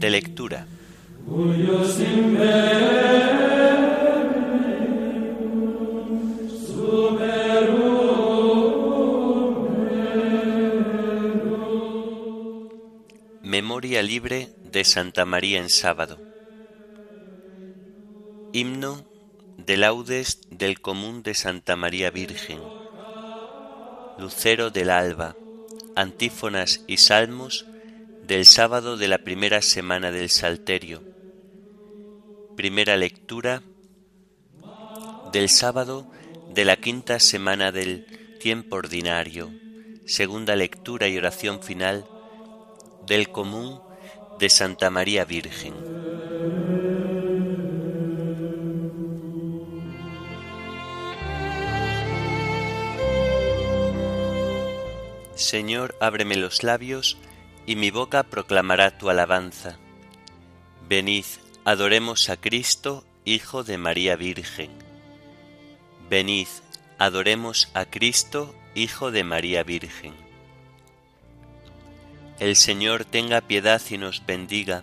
De lectura. Memoria libre de Santa María en sábado. Himno de laudes del común de Santa María Virgen. Lucero del alba. Antífonas y salmos del sábado de la primera semana del Salterio. Primera lectura del sábado de la quinta semana del tiempo ordinario. Segunda lectura y oración final del común de Santa María Virgen. Señor, ábreme los labios, y mi boca proclamará tu alabanza. Venid, adoremos a Cristo, Hijo de María Virgen. Venid, adoremos a Cristo, Hijo de María Virgen. El Señor tenga piedad y nos bendiga,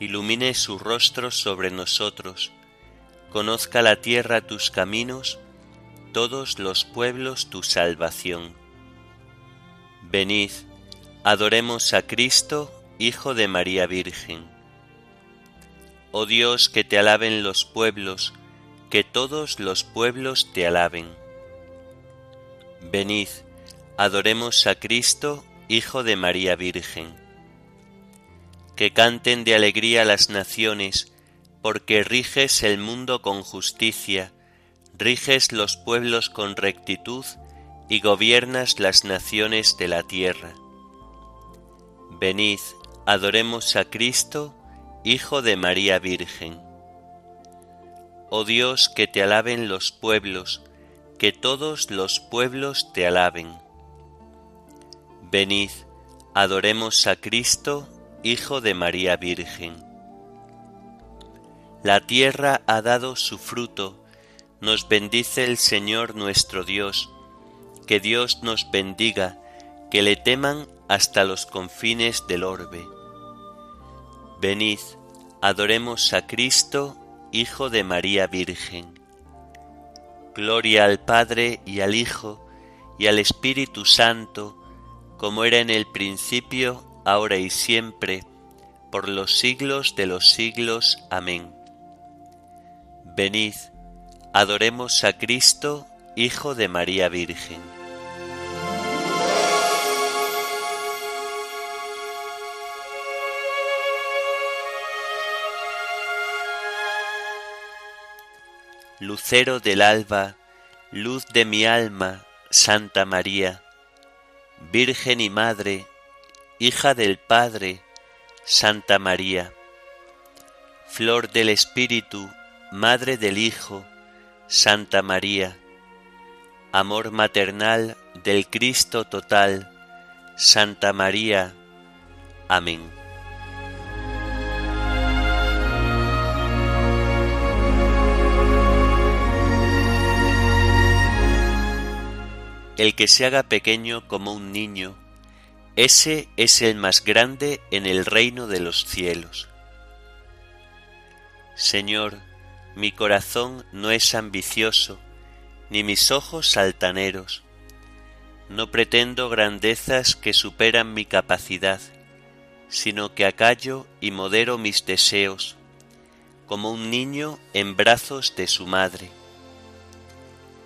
ilumine su rostro sobre nosotros, conozca la tierra tus caminos, todos los pueblos tu salvación. Venid, Adoremos a Cristo, Hijo de María Virgen. Oh Dios, que te alaben los pueblos, que todos los pueblos te alaben. Venid, adoremos a Cristo, Hijo de María Virgen. Que canten de alegría las naciones, porque riges el mundo con justicia, riges los pueblos con rectitud y gobiernas las naciones de la tierra. Venid, adoremos a Cristo, Hijo de María Virgen. Oh Dios, que te alaben los pueblos, que todos los pueblos te alaben. Venid, adoremos a Cristo, Hijo de María Virgen. La tierra ha dado su fruto, nos bendice el Señor nuestro Dios, que Dios nos bendiga, que le teman hasta los confines del orbe. Venid, adoremos a Cristo, Hijo de María Virgen. Gloria al Padre y al Hijo y al Espíritu Santo, como era en el principio, ahora y siempre, por los siglos de los siglos. Amén. Venid, adoremos a Cristo, Hijo de María Virgen. Lucero del alba, luz de mi alma, Santa María, Virgen y Madre, hija del Padre, Santa María, Flor del Espíritu, Madre del Hijo, Santa María, Amor maternal del Cristo total, Santa María. Amén. El que se haga pequeño como un niño, ese es el más grande en el reino de los cielos. Señor, mi corazón no es ambicioso, ni mis ojos altaneros. No pretendo grandezas que superan mi capacidad, sino que acallo y modero mis deseos, como un niño en brazos de su madre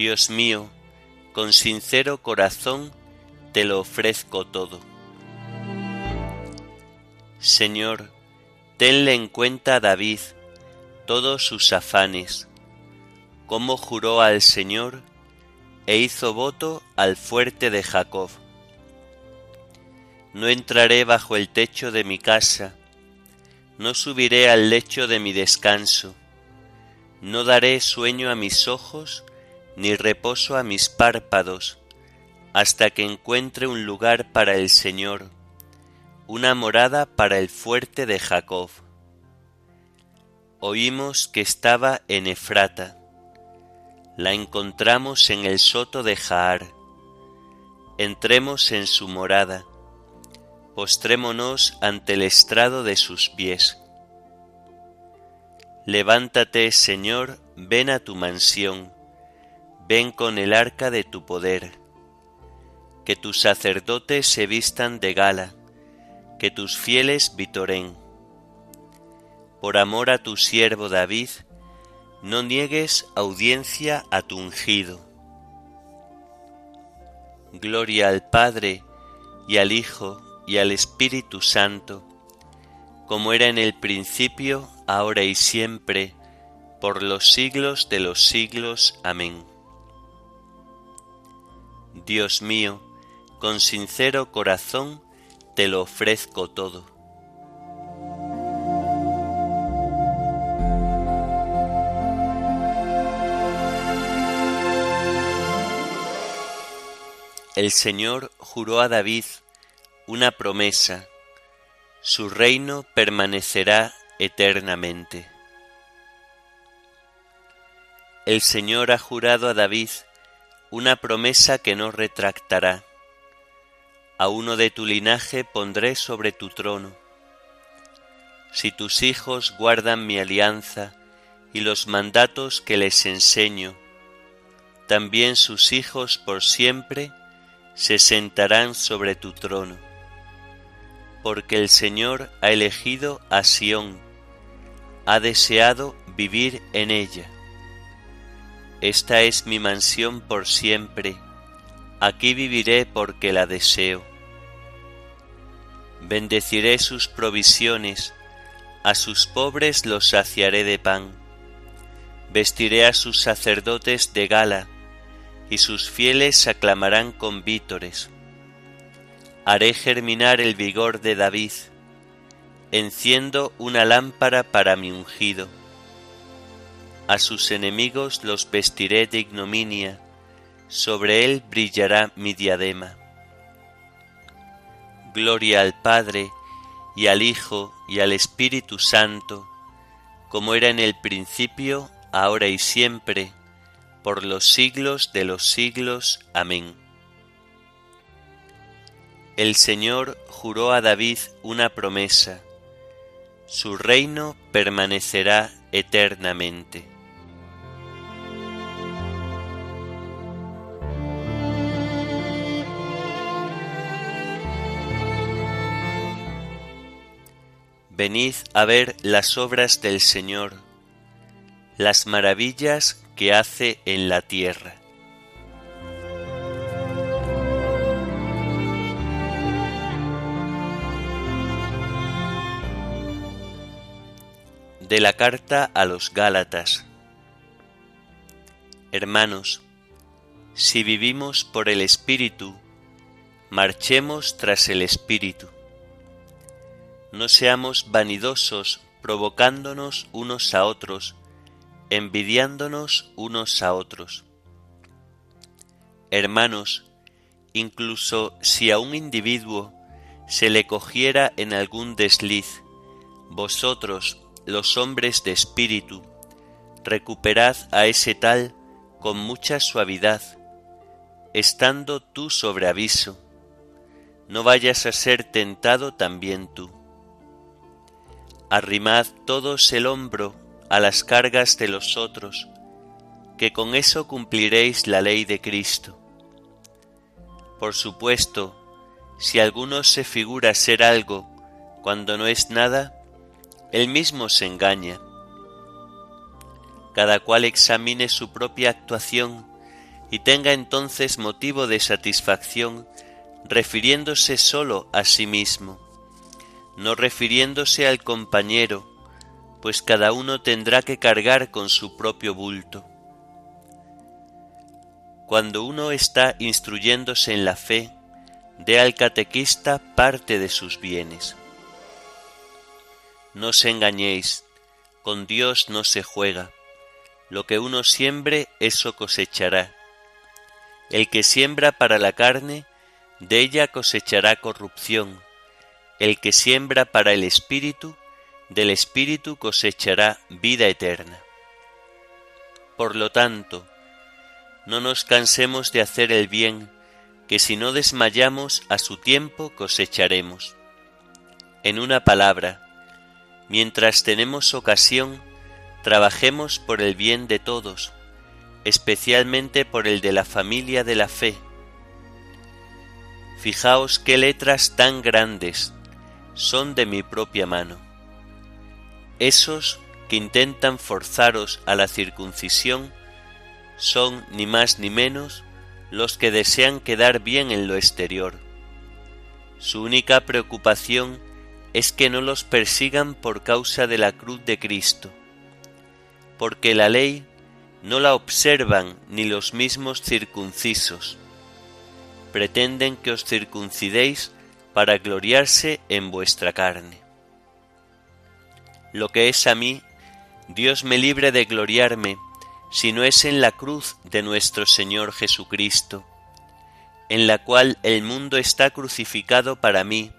Dios mío, con sincero corazón te lo ofrezco todo. Señor, tenle en cuenta a David todos sus afanes, cómo juró al Señor e hizo voto al fuerte de Jacob. No entraré bajo el techo de mi casa, no subiré al lecho de mi descanso, no daré sueño a mis ojos, ni reposo a mis párpados, hasta que encuentre un lugar para el Señor, una morada para el fuerte de Jacob. Oímos que estaba en Efrata, la encontramos en el soto de Jaar. Entremos en su morada, postrémonos ante el estrado de sus pies. Levántate, Señor, ven a tu mansión, ven con el arca de tu poder. Que tus sacerdotes se vistan de gala, que tus fieles vitoren. Por amor a tu siervo David, no niegues audiencia a tu ungido. Gloria al Padre, y al Hijo, y al Espíritu Santo, como era en el principio, ahora y siempre, por los siglos de los siglos. Amén. Dios mío, con sincero corazón te lo ofrezco todo. El Señor juró a David una promesa, su reino permanecerá eternamente. El Señor ha jurado a David una promesa que no retractará. A uno de tu linaje pondré sobre tu trono. Si tus hijos guardan mi alianza y los mandatos que les enseño, también sus hijos por siempre se sentarán sobre tu trono porque el Señor ha elegido a Sión, ha deseado vivir en ella. Esta es mi mansión por siempre, aquí viviré porque la deseo. Bendeciré sus provisiones, a sus pobres los saciaré de pan. Vestiré a sus sacerdotes de gala, y sus fieles aclamarán con vítores haré germinar el vigor de David, enciendo una lámpara para mi ungido. A sus enemigos los vestiré de ignominia, sobre él brillará mi diadema. Gloria al Padre, y al Hijo, y al Espíritu Santo, como era en el principio, ahora y siempre, por los siglos de los siglos. Amén. El Señor juró a David una promesa, su reino permanecerá eternamente. Venid a ver las obras del Señor, las maravillas que hace en la tierra. de la carta a los Gálatas. Hermanos, si vivimos por el Espíritu, marchemos tras el Espíritu. No seamos vanidosos provocándonos unos a otros, envidiándonos unos a otros. Hermanos, incluso si a un individuo se le cogiera en algún desliz, vosotros los hombres de espíritu, recuperad a ese tal con mucha suavidad, estando tú sobre aviso, no vayas a ser tentado también tú. Arrimad todos el hombro a las cargas de los otros, que con eso cumpliréis la ley de Cristo. Por supuesto, si alguno se figura ser algo cuando no es nada, él mismo se engaña. Cada cual examine su propia actuación y tenga entonces motivo de satisfacción refiriéndose sólo a sí mismo, no refiriéndose al compañero, pues cada uno tendrá que cargar con su propio bulto. cuando uno está instruyéndose en la fe, dé al catequista parte de sus bienes. No os engañéis, con Dios no se juega, lo que uno siembre, eso cosechará. El que siembra para la carne, de ella cosechará corrupción. El que siembra para el Espíritu, del Espíritu cosechará vida eterna. Por lo tanto, no nos cansemos de hacer el bien, que si no desmayamos a su tiempo cosecharemos. En una palabra, mientras tenemos ocasión, trabajemos por el bien de todos, especialmente por el de la familia de la fe. Fijaos qué letras tan grandes son de mi propia mano. Esos que intentan forzaros a la circuncisión son ni más ni menos los que desean quedar bien en lo exterior. Su única preocupación es que no los persigan por causa de la cruz de Cristo, porque la ley no la observan ni los mismos circuncisos. Pretenden que os circuncidéis para gloriarse en vuestra carne. Lo que es a mí, Dios me libre de gloriarme, si no es en la cruz de nuestro Señor Jesucristo, en la cual el mundo está crucificado para mí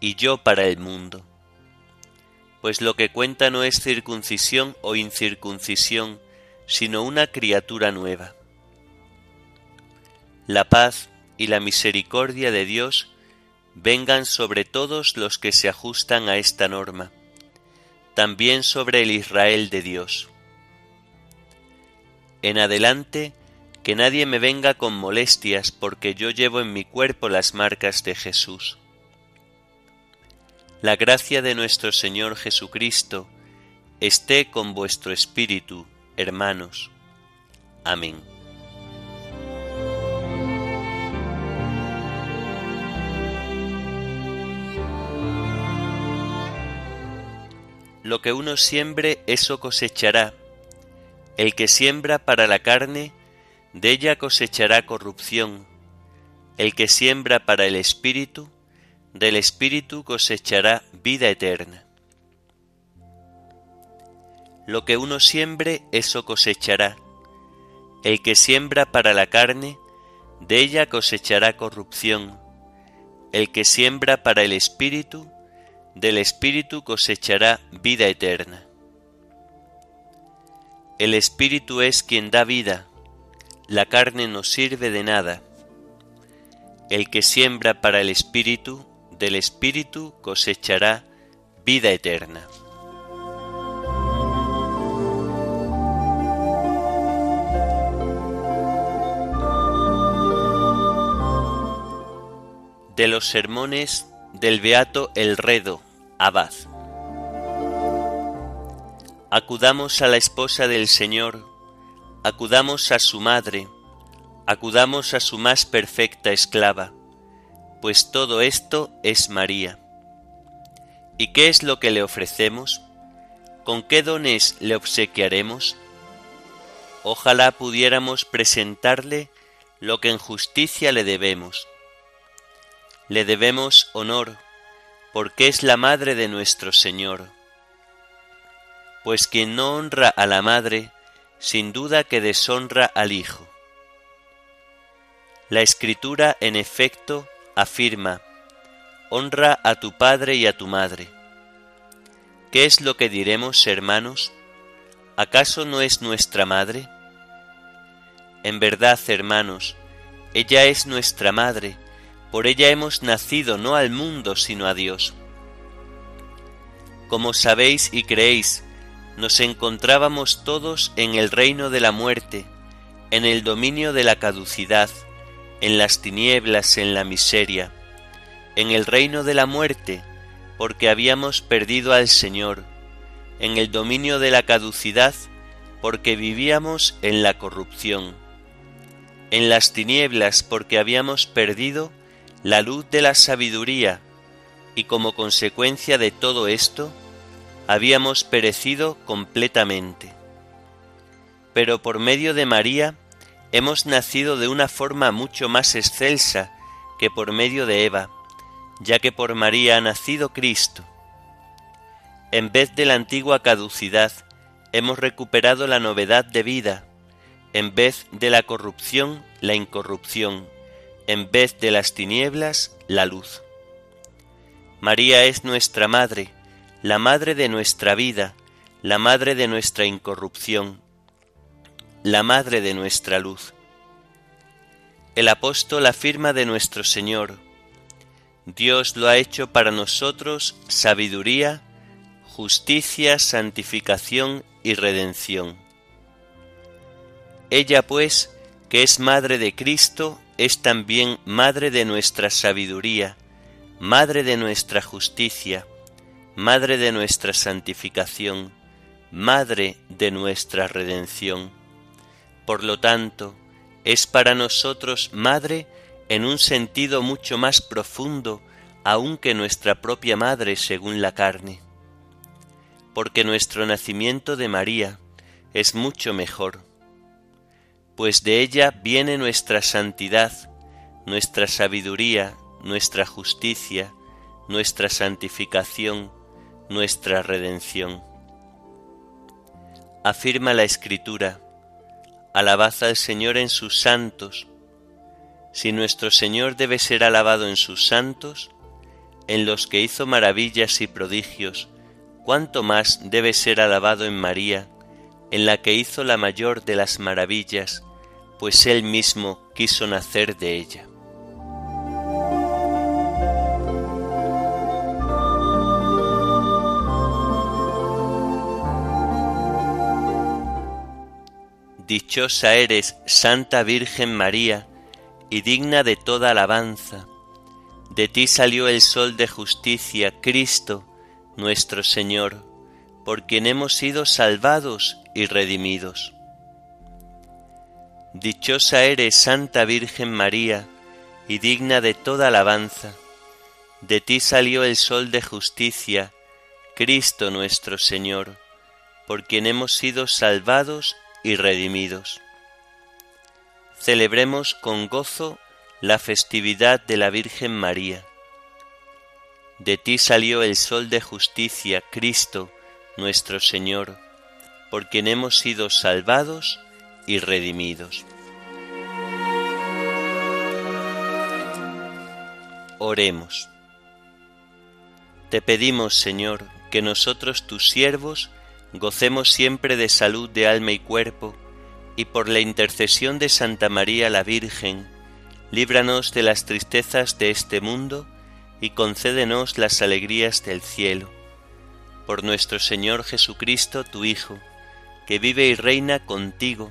y yo para el mundo. Pues lo que cuenta no es circuncisión o incircuncisión, sino una criatura nueva. La paz y la misericordia de Dios vengan sobre todos los que se ajustan a esta norma, también sobre el Israel de Dios en adelante, que nadie me venga con molestias porque yo llevo en mi cuerpo las marcas de Jesús. La gracia de nuestro Señor Jesucristo esté con vuestro espíritu, hermanos. Amén. Lo que uno siembre, eso cosechará el que siembra para la carne, de ella cosechará corrupción. El que siembra para el Espíritu, del Espíritu cosechará vida eterna. Lo que uno siembre, eso cosechará. El que siembra para la carne, de ella cosechará corrupción. El que siembra para el Espíritu, del Espíritu cosechará vida eterna. El Espíritu es quien da vida, la carne no sirve de nada. El que siembra para el Espíritu, del Espíritu cosechará vida eterna. De los sermones del Beato El Redo, Abad. Acudamos a la esposa del Señor, acudamos a su madre, acudamos a su más perfecta esclava, pues todo esto es María. ¿Y qué es lo que le ofrecemos? ¿Con qué dones le obsequiaremos? Ojalá pudiéramos presentarle lo que en justicia le debemos. Le debemos honor, porque es la madre de nuestro Señor pues quien no honra a la madre, sin duda que deshonra al hijo. La escritura, en efecto, afirma, honra a tu padre y a tu madre. ¿Qué es lo que diremos, hermanos? ¿Acaso no es nuestra madre? En verdad, hermanos, ella es nuestra madre, por ella hemos nacido no al mundo, sino a Dios. Como sabéis y creéis nos encontrábamos todos en el reino de la muerte, en el dominio de la caducidad, en las tinieblas, en la miseria, en el reino de la muerte, porque habíamos perdido al Señor, en el dominio de la caducidad, porque vivíamos en la corrupción, en las tinieblas, porque habíamos perdido la luz de la sabiduría, y como consecuencia de todo esto, habíamos perecido completamente. Pero por medio de María, hemos nacido de una forma mucho más excelsa que por medio de Eva, ya que por María ha nacido Cristo. En vez de la antigua caducidad, hemos recuperado la novedad de vida, en vez de la corrupción, la incorrupción, en vez de las tinieblas, la luz. María es nuestra Madre, la Madre de nuestra vida, la Madre de nuestra incorrupción, la Madre de nuestra luz. El apóstol afirma de nuestro Señor, Dios lo ha hecho para nosotros sabiduría, justicia, santificación y redención. Ella pues, que es Madre de Cristo, es también Madre de nuestra sabiduría, Madre de nuestra justicia, Madre de nuestra santificación, Madre de nuestra redención. Por lo tanto, es para nosotros Madre en un sentido mucho más profundo aun que nuestra propia Madre según la carne porque nuestro nacimiento de María es mucho mejor, pues de ella viene nuestra santidad, nuestra sabiduría, nuestra justicia, nuestra santificación, nuestra redención. Afirma la Escritura, alabad al Señor en sus santos. Si nuestro Señor debe ser alabado en sus santos, en los que hizo maravillas y prodigios, cuánto más debe ser alabado en María, en la que hizo la mayor de las maravillas, pues él mismo quiso nacer de ella. Dichosa eres, Santa Virgen María, y digna de toda alabanza. De ti salió el sol de justicia, Cristo, nuestro Señor, por quien hemos sido salvados y redimidos. Dichosa eres, Santa Virgen María, y digna de toda alabanza. De ti salió el sol de justicia, Cristo nuestro Señor, por quien hemos sido salvados y redimidos. Celebremos con gozo la festividad de la Virgen María de ti salió el sol de justicia, Cristo, nuestro Señor, por quien hemos sido salvados y redimidos. Oremos. Te pedimos, Señor, que nosotros tus siervos gocemos siempre de salud de alma y cuerpo, y por la intercesión de Santa María la Virgen, líbranos de las tristezas de este mundo, y concédenos las alegrías del cielo. Por nuestro Señor Jesucristo, tu Hijo, que vive y reina contigo